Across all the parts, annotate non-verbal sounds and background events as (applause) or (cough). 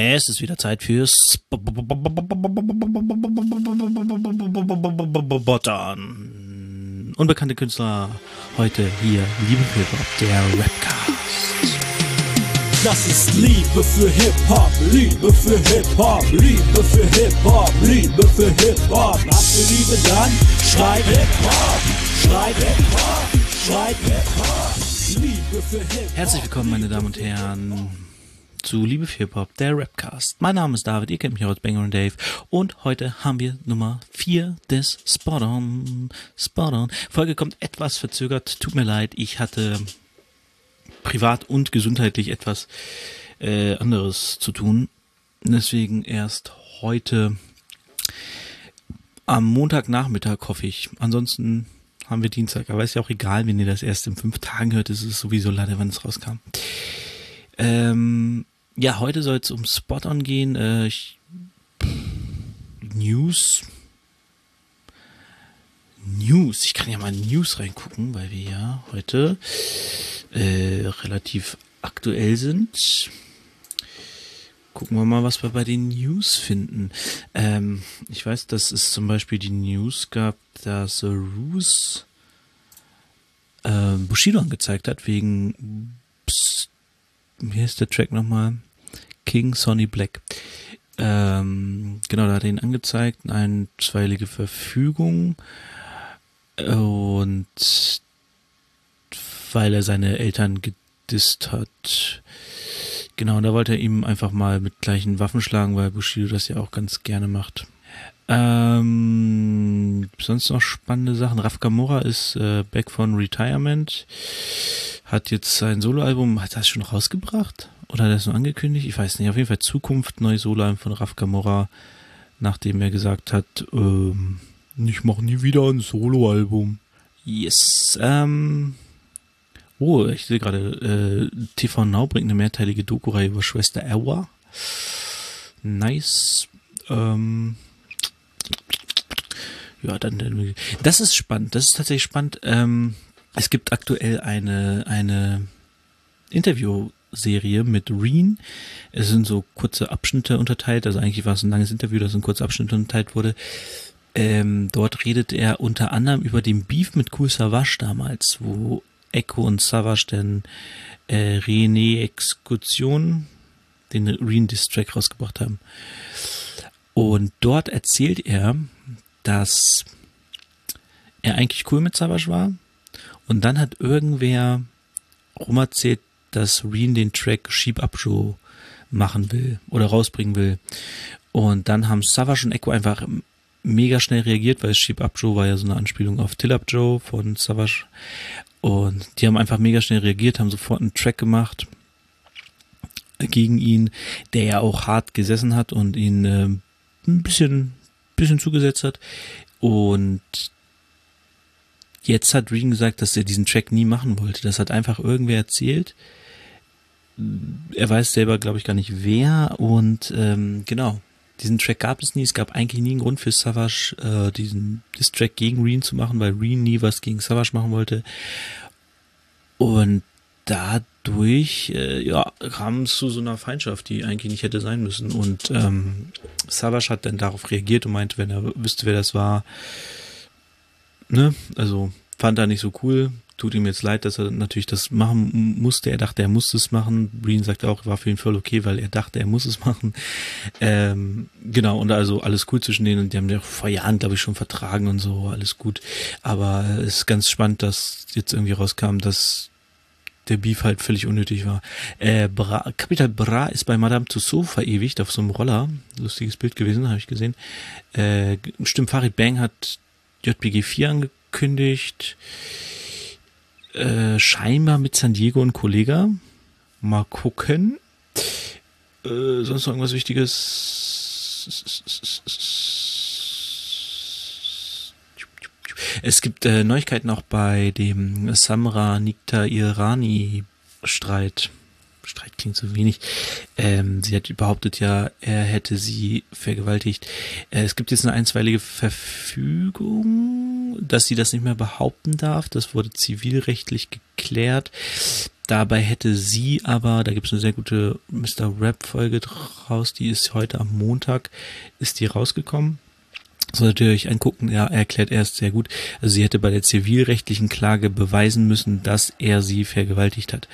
Es ist wieder Zeit fürs Bottern. Unbekannte Künstler heute hier, Liebe Hip-Hop, der Rapcast. Das ist Liebe für Hip-Hop, Liebe für Hip-Hop, Liebe für Hip-Hop, Liebe für Hip-Hop. Habt ihr Liebe dann? Schreit Hip-Hop, schreit Hip-Hop, schreit Hip-Hop. Liebe für Hip-Hop. Herzlich willkommen, meine Damen und Herren, zu Liebe für Hip-Hop, der Rapcast. Mein Name ist David, ihr kennt mich aus Banger und Dave. Und heute haben wir Nummer 4 des Spot-On. Spot-On. Folge kommt etwas verzögert, tut mir leid, ich hatte privat und gesundheitlich etwas äh, anderes zu tun. Deswegen erst heute am Montagnachmittag hoffe ich. Ansonsten haben wir Dienstag. Aber ist ja auch egal, wenn ihr das erst in fünf Tagen hört. Es ist sowieso leider, wann es rauskam. Ähm, ja, heute soll es um Spot-On gehen. Äh, ich, News. News. Ich kann ja mal News reingucken, weil wir ja heute äh, relativ aktuell sind. Gucken wir mal, was wir bei den News finden. Ähm, ich weiß, dass es zum Beispiel die News gab, dass Roos äh, Bushido angezeigt hat, wegen Psst, wie heißt der Track nochmal? King Sonny Black. Ähm, genau, da hat er ihn angezeigt, eine einstweilige Verfügung. Und weil er seine Eltern gedisst hat. Genau, und da wollte er ihm einfach mal mit gleichen Waffen schlagen, weil Bushido das ja auch ganz gerne macht. Ähm, sonst noch spannende Sachen. Raf Kamora ist äh, back von Retirement. Hat jetzt sein Soloalbum, hat das schon rausgebracht? Oder hat er das nur angekündigt? Ich weiß nicht. Auf jeden Fall Zukunft, neues Soloalbum von Raf Kamora, nachdem er gesagt hat, ähm, ich mache nie wieder ein Soloalbum. Yes. Ähm, oh, ich sehe gerade, äh, TV Now bringt eine mehrteilige Doku-Reihe über Schwester Erwa. Nice. Ähm, ja, dann, das ist spannend. Das ist tatsächlich spannend. Ähm, es gibt aktuell eine, eine Interviewserie mit Reen. Es sind so kurze Abschnitte unterteilt. Also eigentlich war es ein langes Interview, das in kurze Abschnitte unterteilt wurde. Ähm, dort redet er unter anderem über den Beef mit Cool Savage damals, wo Echo und Savage den äh, René Exekution, den Reen Diss Track rausgebracht haben. Und dort erzählt er, dass er eigentlich cool mit Savage war. Und dann hat irgendwer rumerzählt, dass Reen den Track Sheep Up Show machen will oder rausbringen will. Und dann haben Savage und Echo einfach mega schnell reagiert, weil Sheep Up Joe war ja so eine Anspielung auf Till Up Joe von Savage. Und die haben einfach mega schnell reagiert, haben sofort einen Track gemacht gegen ihn, der ja auch hart gesessen hat und ihn äh, ein bisschen, bisschen zugesetzt hat. Und jetzt hat Regan gesagt, dass er diesen Track nie machen wollte. Das hat einfach irgendwer erzählt. Er weiß selber, glaube ich, gar nicht wer. Und ähm, genau, diesen Track gab es nie. Es gab eigentlich nie einen Grund für Savage, äh, diesen das Track gegen Reen zu machen, weil Reen nie was gegen Savage machen wollte. Und dadurch äh, ja, kam es zu so einer Feindschaft, die eigentlich nicht hätte sein müssen. Und ähm, Savage hat dann darauf reagiert und meinte, wenn er wüsste, wer das war, ne, also fand er nicht so cool, tut ihm jetzt leid, dass er natürlich das machen musste. Er dachte, er musste es machen. Breen sagt auch, war für ihn voll okay, weil er dachte, er muss es machen. Ähm, genau, und also alles cool zwischen denen. Und die haben ja vor Jahren, glaube ich, schon vertragen und so, alles gut. Aber es ist ganz spannend, dass jetzt irgendwie rauskam, dass der Beef halt völlig unnötig war. Äh, Bra, Capital Bra ist bei Madame Tussauds verewigt auf so einem Roller. Lustiges Bild gewesen, habe ich gesehen. Äh, stimmt, Farid Bang hat JPG 4 angekündigt äh, scheinbar mit San Diego und Kollega. Mal gucken. Äh, sonst noch irgendwas Wichtiges? Es gibt äh, Neuigkeiten auch bei dem Samra Nikta Irani Streit. Streit klingt so wenig. Ähm, sie hat behauptet ja, er hätte sie vergewaltigt. Äh, es gibt jetzt eine einstweilige Verfügung, dass sie das nicht mehr behaupten darf. Das wurde zivilrechtlich geklärt. Dabei hätte sie aber, da gibt es eine sehr gute Mr. Rap-Folge draus, die ist heute am Montag, ist die rausgekommen. Ihr euch angucken, ja, er erklärt erst sehr gut. Also sie hätte bei der zivilrechtlichen Klage beweisen müssen, dass er sie vergewaltigt hat.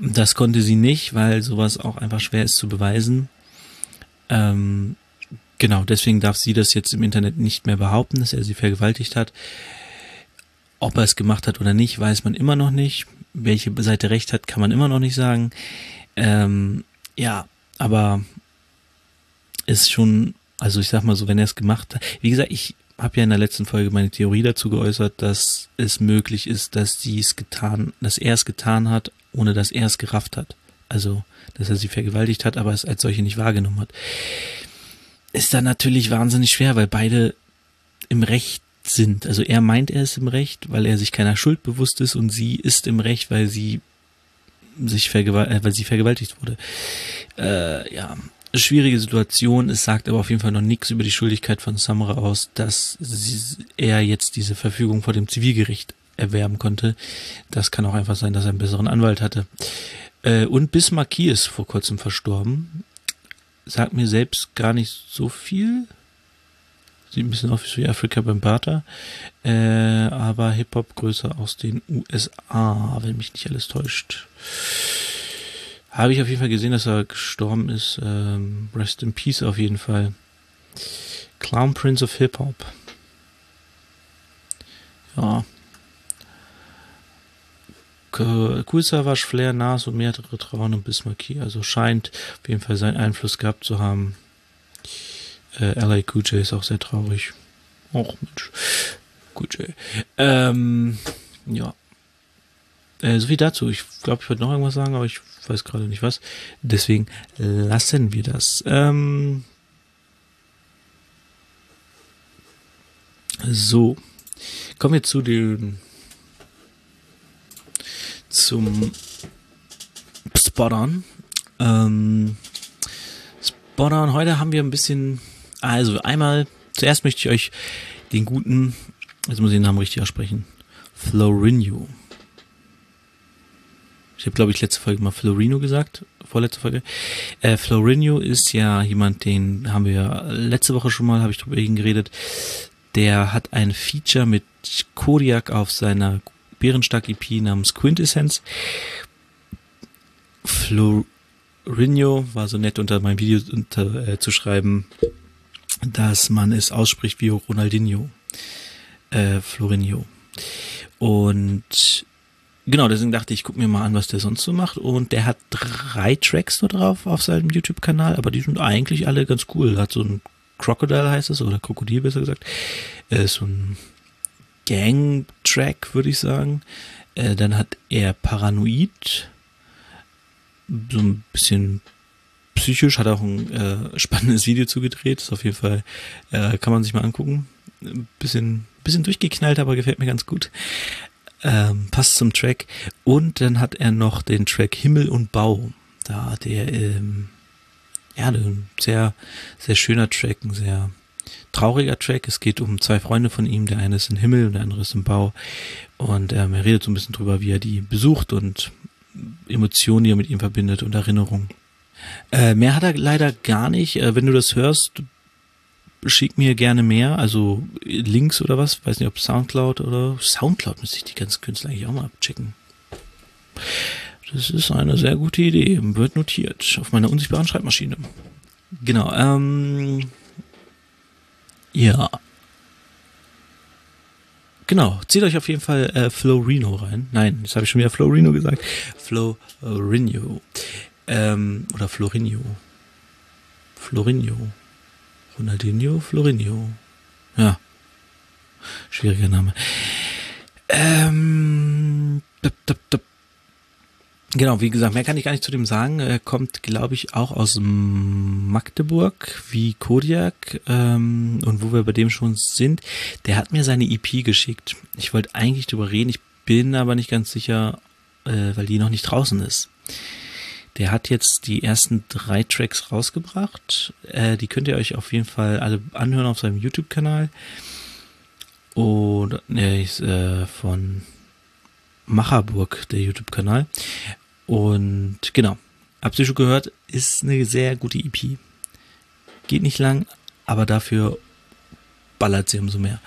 Das konnte sie nicht, weil sowas auch einfach schwer ist zu beweisen. Ähm, genau, deswegen darf sie das jetzt im Internet nicht mehr behaupten, dass er sie vergewaltigt hat. Ob er es gemacht hat oder nicht, weiß man immer noch nicht welche Seite recht hat, kann man immer noch nicht sagen. Ähm, ja, aber ist schon, also ich sag mal so, wenn er es gemacht hat, wie gesagt, ich habe ja in der letzten Folge meine Theorie dazu geäußert, dass es möglich ist, dass sie es getan, dass er es getan hat, ohne dass er es gerafft hat. Also, dass er sie vergewaltigt hat, aber es als solche nicht wahrgenommen hat. Ist dann natürlich wahnsinnig schwer, weil beide im Recht sind. Also er meint, er ist im Recht, weil er sich keiner Schuld bewusst ist und sie ist im Recht, weil sie sich vergewalt, äh, weil sie vergewaltigt wurde. Äh, ja, schwierige Situation. Es sagt aber auf jeden Fall noch nichts über die Schuldigkeit von Samra aus, dass sie, er jetzt diese Verfügung vor dem Zivilgericht erwerben konnte. Das kann auch einfach sein, dass er einen besseren Anwalt hatte. Äh, und Bismarcky ist vor kurzem verstorben. Sagt mir selbst gar nicht so viel. Sieht ein bisschen aus wie Afrika Bambata. Äh, aber Hip-Hop größer aus den USA, wenn mich nicht alles täuscht. Habe ich auf jeden Fall gesehen, dass er gestorben ist. Ähm, rest in Peace auf jeden Fall. Clown Prince of Hip-Hop. Ja. Cool Savage, Flair, Nas und mehrere Trauen und Bismarcky. Also scheint auf jeden Fall seinen Einfluss gehabt zu haben. Äh, LA QJ ist auch sehr traurig. Och, Mensch. QJ. Ähm, ja. Äh, so viel dazu. Ich glaube, ich wollte noch irgendwas sagen, aber ich weiß gerade nicht was. Deswegen lassen wir das. Ähm, so. Kommen wir zu den zum Spottern. Ähm, Spottern. Heute haben wir ein bisschen also einmal, zuerst möchte ich euch den guten, jetzt muss ich den Namen richtig aussprechen, Florinho. Ich habe, glaube ich, letzte Folge mal Florino gesagt, vorletzte Folge. Äh, Florinho ist ja jemand, den haben wir letzte Woche schon mal, habe ich drüber geredet. Der hat ein Feature mit Kodiak auf seiner Bärenstark-EP namens Quintessence. Florinho war so nett, unter meinem Video unter, äh, zu schreiben, dass man es ausspricht wie Ronaldinho, äh, Florinho. Und genau, deswegen dachte ich, gucke mir mal an, was der sonst so macht. Und der hat drei Tracks nur drauf auf seinem YouTube-Kanal, aber die sind eigentlich alle ganz cool. Hat so ein Crocodile heißt es, oder Krokodil besser gesagt. Äh, so ein Gang-Track, würde ich sagen. Äh, dann hat er Paranoid, so ein bisschen psychisch, hat auch ein äh, spannendes Video zugedreht. Ist auf jeden Fall, äh, kann man sich mal angucken. Ein bisschen, bisschen durchgeknallt, aber gefällt mir ganz gut. Ähm, passt zum Track. Und dann hat er noch den Track Himmel und Bau. Da der, ähm, ja, ein sehr, sehr schöner Track, ein sehr trauriger Track. Es geht um zwei Freunde von ihm. Der eine ist im Himmel und der andere ist im Bau. Und ähm, er redet so ein bisschen drüber, wie er die besucht und Emotionen, die er mit ihm verbindet und Erinnerungen. Äh, mehr hat er leider gar nicht. Äh, wenn du das hörst, schick mir gerne mehr, also Links oder was. Weiß nicht, ob Soundcloud oder Soundcloud müsste ich die ganzen Künstler eigentlich auch mal abchecken. Das ist eine sehr gute Idee. Wird notiert auf meiner unsichtbaren Schreibmaschine. Genau. Ähm, ja. Genau, zieht euch auf jeden Fall äh, Florino rein. Nein, jetzt habe ich schon wieder Florino gesagt. Florino. Ähm, oder Florinho. Florinho. Ronaldinho, Florinho. Ja. Schwieriger Name. Ähm, dip, dip, dip. Genau, wie gesagt, mehr kann ich gar nicht zu dem sagen. Er kommt, glaube ich, auch aus Magdeburg, wie Kodiak. Ähm, und wo wir bei dem schon sind, der hat mir seine EP geschickt. Ich wollte eigentlich drüber reden, ich bin aber nicht ganz sicher, äh, weil die noch nicht draußen ist. Der hat jetzt die ersten drei Tracks rausgebracht. Äh, die könnt ihr euch auf jeden Fall alle anhören auf seinem YouTube-Kanal. Und er ist äh, von Macherburg, der YouTube-Kanal. Und genau, habt ihr schon gehört, ist eine sehr gute EP. Geht nicht lang, aber dafür ballert sie umso mehr.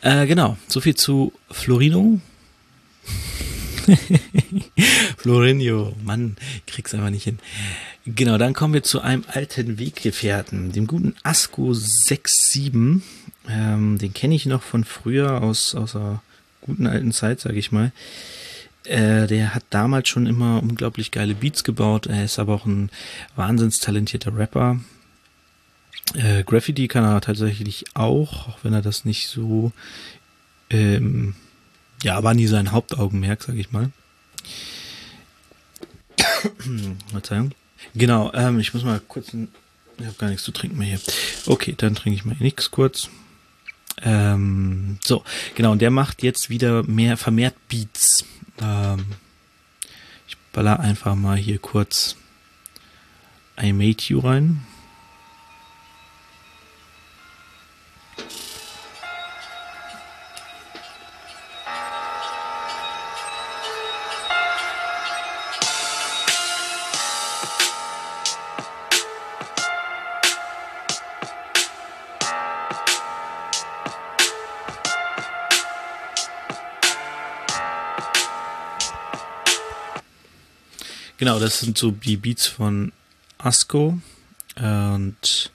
Äh, genau, so viel zu Florino. (laughs) Florinho, Mann, krieg's einfach nicht hin. Genau, dann kommen wir zu einem alten Weggefährten, dem guten Asko 67. Ähm, den kenne ich noch von früher aus, aus der guten alten Zeit, sage ich mal. Äh, der hat damals schon immer unglaublich geile Beats gebaut. Er ist aber auch ein wahnsinns talentierter Rapper. Äh, Graffiti kann er tatsächlich auch, auch wenn er das nicht so, ähm, ja, war nie sein Hauptaugenmerk, sag ich mal. (coughs) Verzeihung. Genau, ähm, ich muss mal kurz, ich habe gar nichts zu trinken mehr hier. Okay, dann trinke ich mal nichts kurz. Ähm, so, genau, und der macht jetzt wieder mehr vermehrt Beats. Ähm, ich baller einfach mal hier kurz I Made You rein. Genau, das sind so die Beats von Asko. Und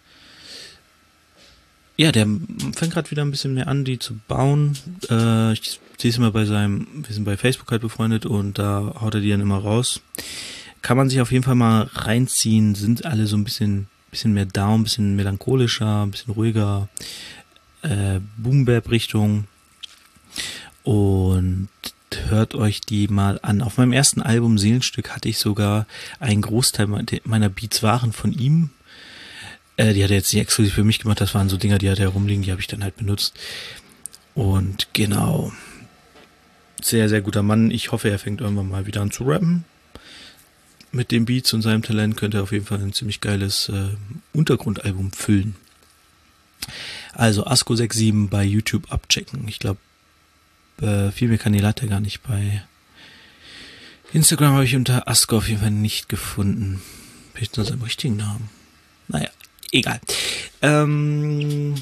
ja, der fängt gerade wieder ein bisschen mehr an, die zu bauen. Äh, ich sehe es immer bei seinem, wir sind bei Facebook halt befreundet und da haut er die dann immer raus. Kann man sich auf jeden Fall mal reinziehen, sind alle so ein bisschen, bisschen mehr down, bisschen melancholischer, ein bisschen ruhiger, äh, Boom-Bap-Richtung. Und hört euch die mal an. Auf meinem ersten Album Seelenstück hatte ich sogar einen Großteil meiner Beats waren von ihm. Äh, die hat er jetzt nicht exklusiv für mich gemacht, das waren so Dinger, die hat er rumliegen, die habe ich dann halt benutzt. Und genau. Sehr, sehr guter Mann. Ich hoffe, er fängt irgendwann mal wieder an zu rappen. Mit dem Beats und seinem Talent könnte er auf jeden Fall ein ziemlich geiles äh, Untergrundalbum füllen. Also Asko 67 bei YouTube abchecken. Ich glaube, äh, viel mehr Kanäle hat er gar nicht bei Instagram habe ich unter Asko auf jeden Fall nicht gefunden. Vielleicht nur seinem richtigen Namen. Naja, egal. Ähm,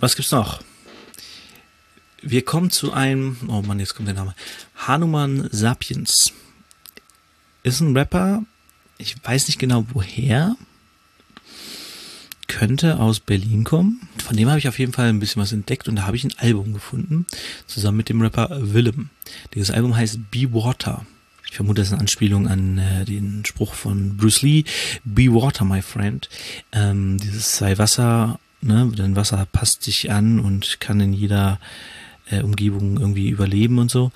was gibt's noch? Wir kommen zu einem, oh Mann, jetzt kommt der Name. Hanuman Sapiens. Ist ein Rapper. Ich weiß nicht genau woher könnte aus Berlin kommen. Von dem habe ich auf jeden Fall ein bisschen was entdeckt und da habe ich ein Album gefunden, zusammen mit dem Rapper Willem. Dieses Album heißt Be Water. Ich vermute, das ist eine Anspielung an äh, den Spruch von Bruce Lee, Be Water, my friend. Ähm, dieses sei Wasser, ne, denn Wasser passt sich an und kann in jeder äh, Umgebung irgendwie überleben und so.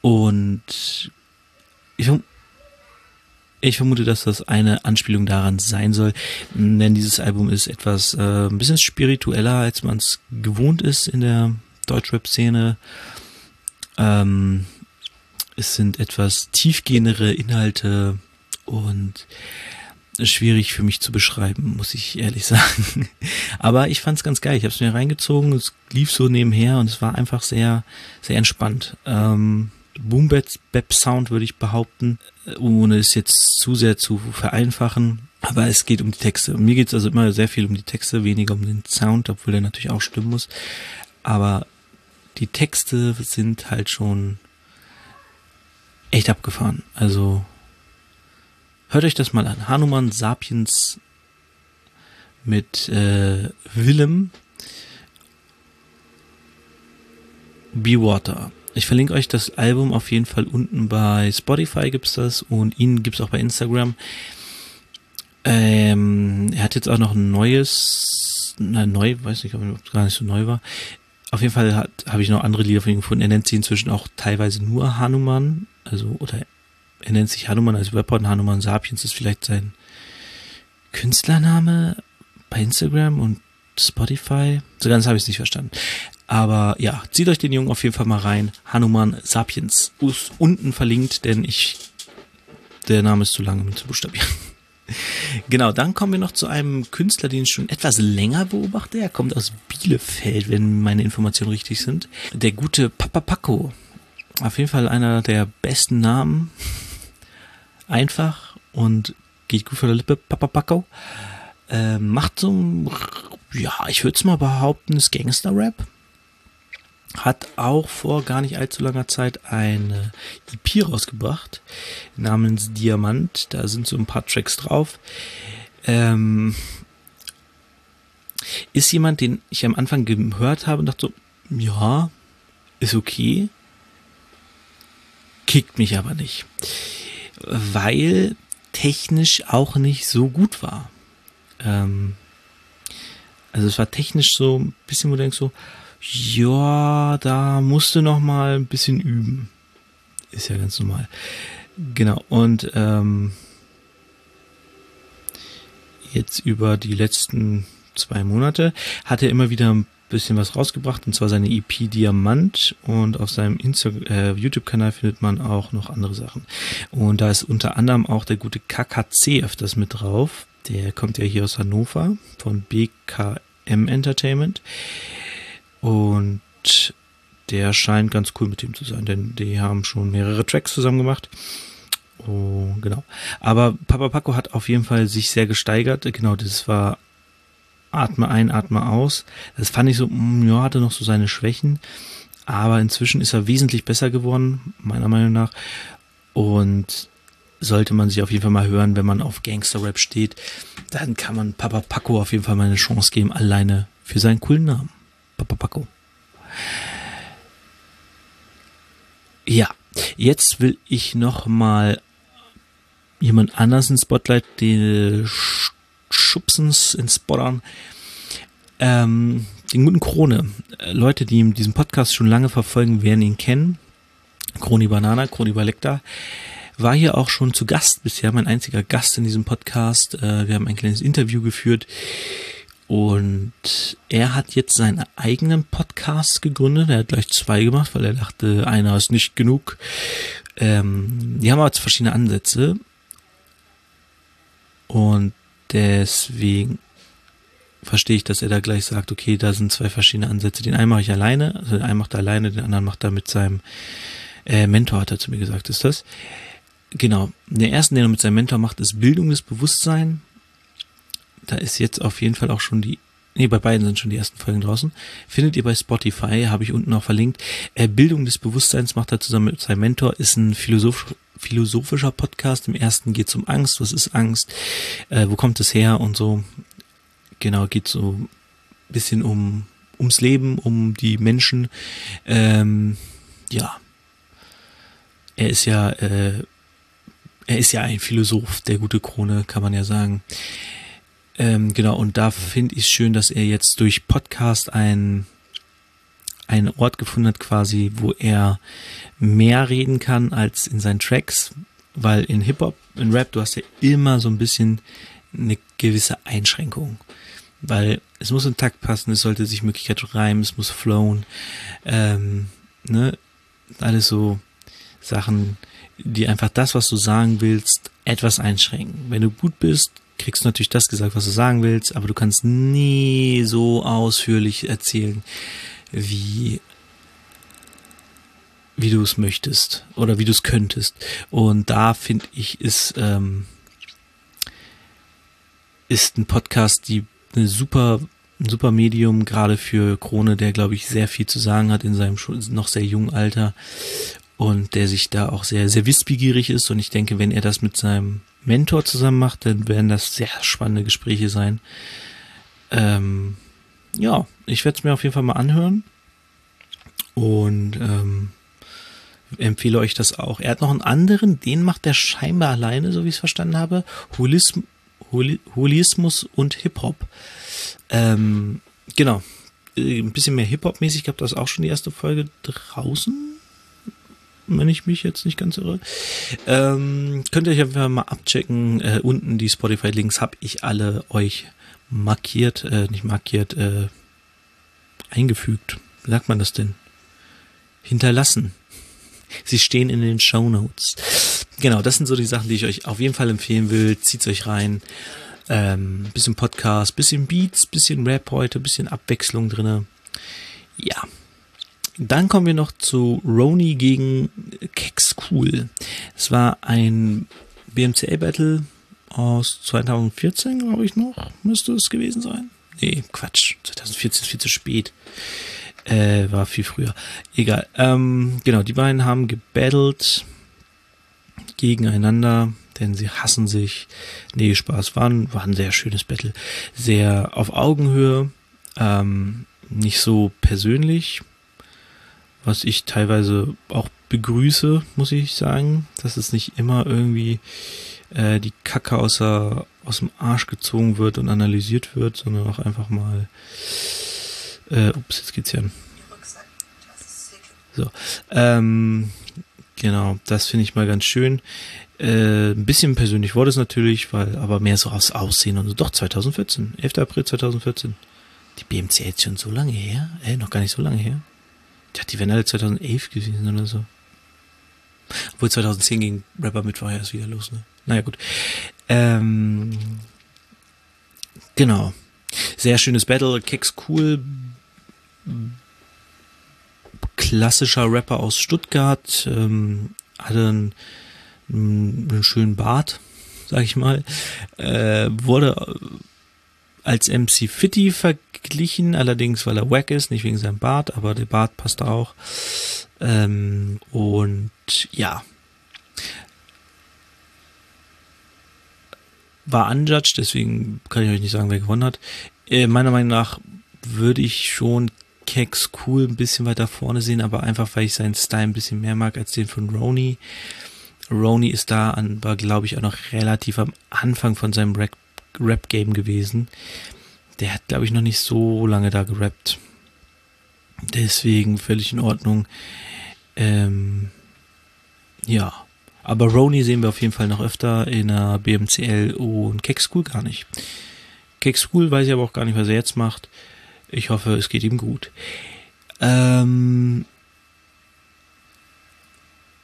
Und ich ich vermute, dass das eine Anspielung daran sein soll, denn dieses Album ist etwas äh, ein bisschen spiritueller, als man es gewohnt ist in der Deutschrap-Szene. Ähm, es sind etwas tiefgehendere Inhalte und schwierig für mich zu beschreiben, muss ich ehrlich (laughs) sagen. Aber ich fand es ganz geil. Ich habe es mir reingezogen, es lief so nebenher und es war einfach sehr, sehr entspannt. Ähm, Boom Bap Sound würde ich behaupten, ohne es jetzt zu sehr zu vereinfachen. Aber es geht um die Texte. mir geht es also immer sehr viel um die Texte, weniger um den Sound, obwohl der natürlich auch stimmen muss. Aber die Texte sind halt schon echt abgefahren. Also hört euch das mal an. Hanuman Sapiens mit äh, Willem Be Water. Ich verlinke euch das Album auf jeden Fall unten bei Spotify gibt's das und ihn gibt's auch bei Instagram. Ähm, er hat jetzt auch noch ein neues, na neu, weiß nicht, ob es gar nicht so neu war. Auf jeden Fall habe ich noch andere Lieder von ihm gefunden. Er nennt sie inzwischen auch teilweise nur Hanuman, also oder er nennt sich Hanuman als und Hanuman Sapiens ist vielleicht sein Künstlername bei Instagram und Spotify. So ganz habe ich es nicht verstanden. Aber ja, zieht euch den Jungen auf jeden Fall mal rein. Hanuman Sapiens. Ist unten verlinkt, denn ich, der Name ist zu lang, um zu buchstabieren. (laughs) Genau, dann kommen wir noch zu einem Künstler, den ich schon etwas länger beobachte. Er kommt aus Bielefeld, wenn meine Informationen richtig sind. Der gute Papa Paco. Auf jeden Fall einer der besten Namen. (laughs) Einfach und geht gut für die Lippe, Papa Paco. Äh, macht so, ja, ich würde es mal behaupten, ist Gangster-Rap hat auch vor gar nicht allzu langer Zeit eine EP rausgebracht namens Diamant. Da sind so ein paar Tracks drauf. Ähm, ist jemand, den ich am Anfang gehört habe und dachte so, ja, ist okay, kickt mich aber nicht, weil technisch auch nicht so gut war. Ähm, also es war technisch so ein bisschen, wo du denkst so, ja, da musste noch mal ein bisschen üben. Ist ja ganz normal. Genau. Und ähm, jetzt über die letzten zwei Monate hat er immer wieder ein bisschen was rausgebracht, und zwar seine EP Diamant und auf seinem äh, YouTube-Kanal findet man auch noch andere Sachen. Und da ist unter anderem auch der gute KKC öfters mit drauf. Der kommt ja hier aus Hannover von BKM Entertainment. Und der scheint ganz cool mit ihm zu sein, denn die haben schon mehrere Tracks zusammen gemacht. Oh, genau. Aber Papa Paco hat auf jeden Fall sich sehr gesteigert. Genau, das war Atme ein, Atme aus. Das fand ich so, mm, ja, hatte noch so seine Schwächen. Aber inzwischen ist er wesentlich besser geworden, meiner Meinung nach. Und sollte man sich auf jeden Fall mal hören, wenn man auf Gangster-Rap steht, dann kann man Papa Paco auf jeden Fall mal eine Chance geben, alleine für seinen coolen Namen. Papapaco. Ja, jetzt will ich noch mal jemand anders ins Spotlight, den Schubsens ins Spottern. Ähm, den guten Krone. Leute, die diesen Podcast schon lange verfolgen, werden ihn kennen. Kroni Banana, Kroni Balekta. War hier auch schon zu Gast bisher, mein einziger Gast in diesem Podcast. Äh, wir haben ein kleines Interview geführt und er hat jetzt seinen eigenen Podcast gegründet. Er hat gleich zwei gemacht, weil er dachte, einer ist nicht genug. Ähm, die haben aber verschiedene Ansätze. Und deswegen verstehe ich, dass er da gleich sagt, okay, da sind zwei verschiedene Ansätze. Den einen mache ich alleine, also den einen macht er alleine, den anderen macht er mit seinem äh, Mentor, hat er zu mir gesagt, ist das. Genau. Den ersten, den er mit seinem Mentor macht, ist Bildung des Bewusstseins da ist jetzt auf jeden Fall auch schon die, nee, bei beiden sind schon die ersten Folgen draußen. Findet ihr bei Spotify, habe ich unten auch verlinkt. Äh, Bildung des Bewusstseins macht er zusammen mit seinem Mentor, ist ein Philosoph philosophischer Podcast. Im ersten geht es um Angst, was ist Angst, äh, wo kommt es her und so. Genau, geht so ein bisschen um ums Leben, um die Menschen. Ähm, ja, er ist ja, äh, er ist ja ein Philosoph, der gute Krone, kann man ja sagen. Ähm, genau, und da finde ich es schön, dass er jetzt durch Podcast ein einen Ort gefunden hat, quasi, wo er mehr reden kann als in seinen Tracks, weil in Hip-Hop, in Rap, du hast ja immer so ein bisschen eine gewisse Einschränkung. Weil es muss in Takt passen, es sollte sich Möglichkeit reimen, es muss flowen, ähm, ne, alles so Sachen, die einfach das, was du sagen willst, etwas einschränken. Wenn du gut bist, kriegst du natürlich das gesagt, was du sagen willst, aber du kannst nie so ausführlich erzählen, wie wie du es möchtest oder wie du es könntest. Und da finde ich, ist, ähm, ist ein Podcast die eine super, ein super Medium, gerade für Krone, der, glaube ich, sehr viel zu sagen hat in seinem noch sehr jungen Alter und der sich da auch sehr, sehr wissbegierig ist. Und ich denke, wenn er das mit seinem Mentor zusammen macht, dann werden das sehr spannende Gespräche sein. Ähm, ja, ich werde es mir auf jeden Fall mal anhören und ähm, empfehle euch das auch. Er hat noch einen anderen, den macht er scheinbar alleine, so wie ich es verstanden habe. Holism Hol Holismus und Hip-Hop. Ähm, genau. Äh, ein bisschen mehr Hip-Hop-mäßig. Glaube, das auch schon die erste Folge draußen wenn ich mich jetzt nicht ganz irre. Ähm, könnt ihr euch einfach mal abchecken. Äh, unten die Spotify-Links habe ich alle euch markiert, äh, nicht markiert, äh, eingefügt. Wie sagt man das denn? Hinterlassen. Sie stehen in den Show Notes. Genau, das sind so die Sachen, die ich euch auf jeden Fall empfehlen will. Zieht's euch rein. Ähm, bisschen Podcast, bisschen Beats, bisschen Rap heute, bisschen Abwechslung drinne. Ja. Dann kommen wir noch zu Roni gegen Kex Cool. Es war ein BMCA-Battle aus 2014, glaube ich noch, müsste es gewesen sein. Nee, Quatsch, 2014 ist viel zu spät. Äh, war viel früher. Egal. Ähm, genau, die beiden haben gebattelt gegeneinander, denn sie hassen sich. Nee, Spaß, war ein, war ein sehr schönes Battle. Sehr auf Augenhöhe, ähm, nicht so persönlich, was ich teilweise auch begrüße, muss ich sagen, dass es nicht immer irgendwie äh, die Kacke aus, der, aus dem Arsch gezogen wird und analysiert wird, sondern auch einfach mal äh, ups, jetzt geht's ja. So, ähm, genau, das finde ich mal ganz schön. Äh, ein bisschen persönlich wurde es natürlich, weil, aber mehr so aus Aussehen und so. Doch, 2014, 11. April 2014. Die BMC jetzt schon so lange her? Äh, noch gar nicht so lange her. Dachte, die wären alle 2011 gewesen oder so. Obwohl 2010 ging Rapper mit vorher erst wieder los, ne? Naja, gut. Ähm, genau. Sehr schönes Battle, Kicks cool. Klassischer Rapper aus Stuttgart, ähm, hatte einen, einen schönen Bart, sag ich mal. Äh, wurde als MC Fitty verglichen, allerdings weil er wack ist, nicht wegen seinem Bart, aber der Bart passt auch. Ähm, und ja. War unjudged, deswegen kann ich euch nicht sagen, wer gewonnen hat. Äh, meiner Meinung nach würde ich schon Kex cool ein bisschen weiter vorne sehen, aber einfach weil ich seinen Style ein bisschen mehr mag als den von Roni. Roni ist da an, war glaube ich auch noch relativ am Anfang von seinem Rap-Game gewesen. Der hat glaube ich noch nicht so lange da gerappt. Deswegen völlig in Ordnung. Ähm, ja. Aber Roni sehen wir auf jeden Fall noch öfter in der BMCL und Keck School gar nicht. Keck School weiß ich aber auch gar nicht, was er jetzt macht. Ich hoffe, es geht ihm gut. Ähm,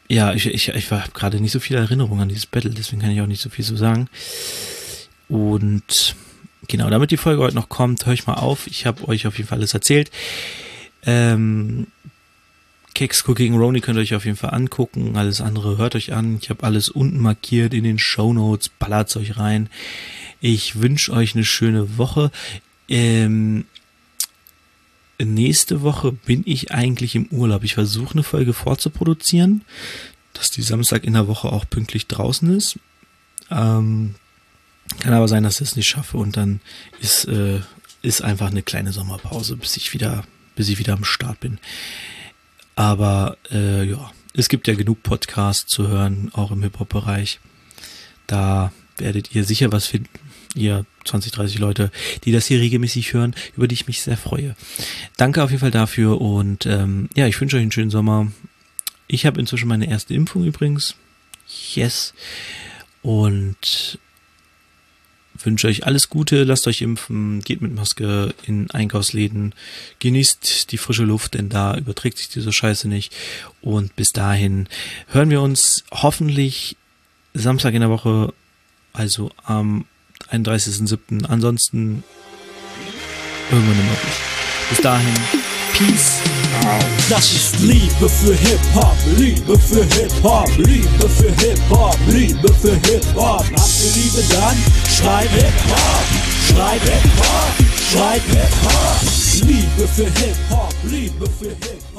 ja, ich, ich, ich habe gerade nicht so viel Erinnerung an dieses Battle, deswegen kann ich auch nicht so viel so sagen. Und genau, damit die Folge heute noch kommt, höre ich mal auf. Ich habe euch auf jeden Fall alles erzählt. Ähm, Keks Cooking Roni könnt ihr euch auf jeden Fall angucken. Alles andere hört euch an. Ich habe alles unten markiert in den Show Notes. Ballert's euch rein. Ich wünsche euch eine schöne Woche. Ähm, nächste Woche bin ich eigentlich im Urlaub. Ich versuche eine Folge vorzuproduzieren, dass die Samstag in der Woche auch pünktlich draußen ist. Ähm, kann aber sein, dass ich es nicht schaffe und dann ist, äh, ist einfach eine kleine Sommerpause, bis ich wieder, bis ich wieder am Start bin. Aber äh, ja, es gibt ja genug Podcasts zu hören, auch im Hip-Hop-Bereich. Da werdet ihr sicher was finden. Ihr 20, 30 Leute, die das hier regelmäßig hören, über die ich mich sehr freue. Danke auf jeden Fall dafür und ähm, ja, ich wünsche euch einen schönen Sommer. Ich habe inzwischen meine erste Impfung übrigens. Yes. Und wünsche euch alles Gute, lasst euch impfen, geht mit Maske in Einkaufsläden, genießt die frische Luft, denn da überträgt sich diese Scheiße nicht. Und bis dahin hören wir uns hoffentlich Samstag in der Woche, also am 31.07. Ansonsten irgendwann im August. Bis dahin, Peace. Das ist Liebe für Hip-Hop, Liebe für Hip-Hop, Liebe für Hip-Hop, Liebe für Hip-Hop. Habt ihr Liebe dann? Schreib Hip-Hop, schreib Hip-Hop, schreib Hip-Hop. Liebe für Hip-Hop, Liebe für Hip-Hop.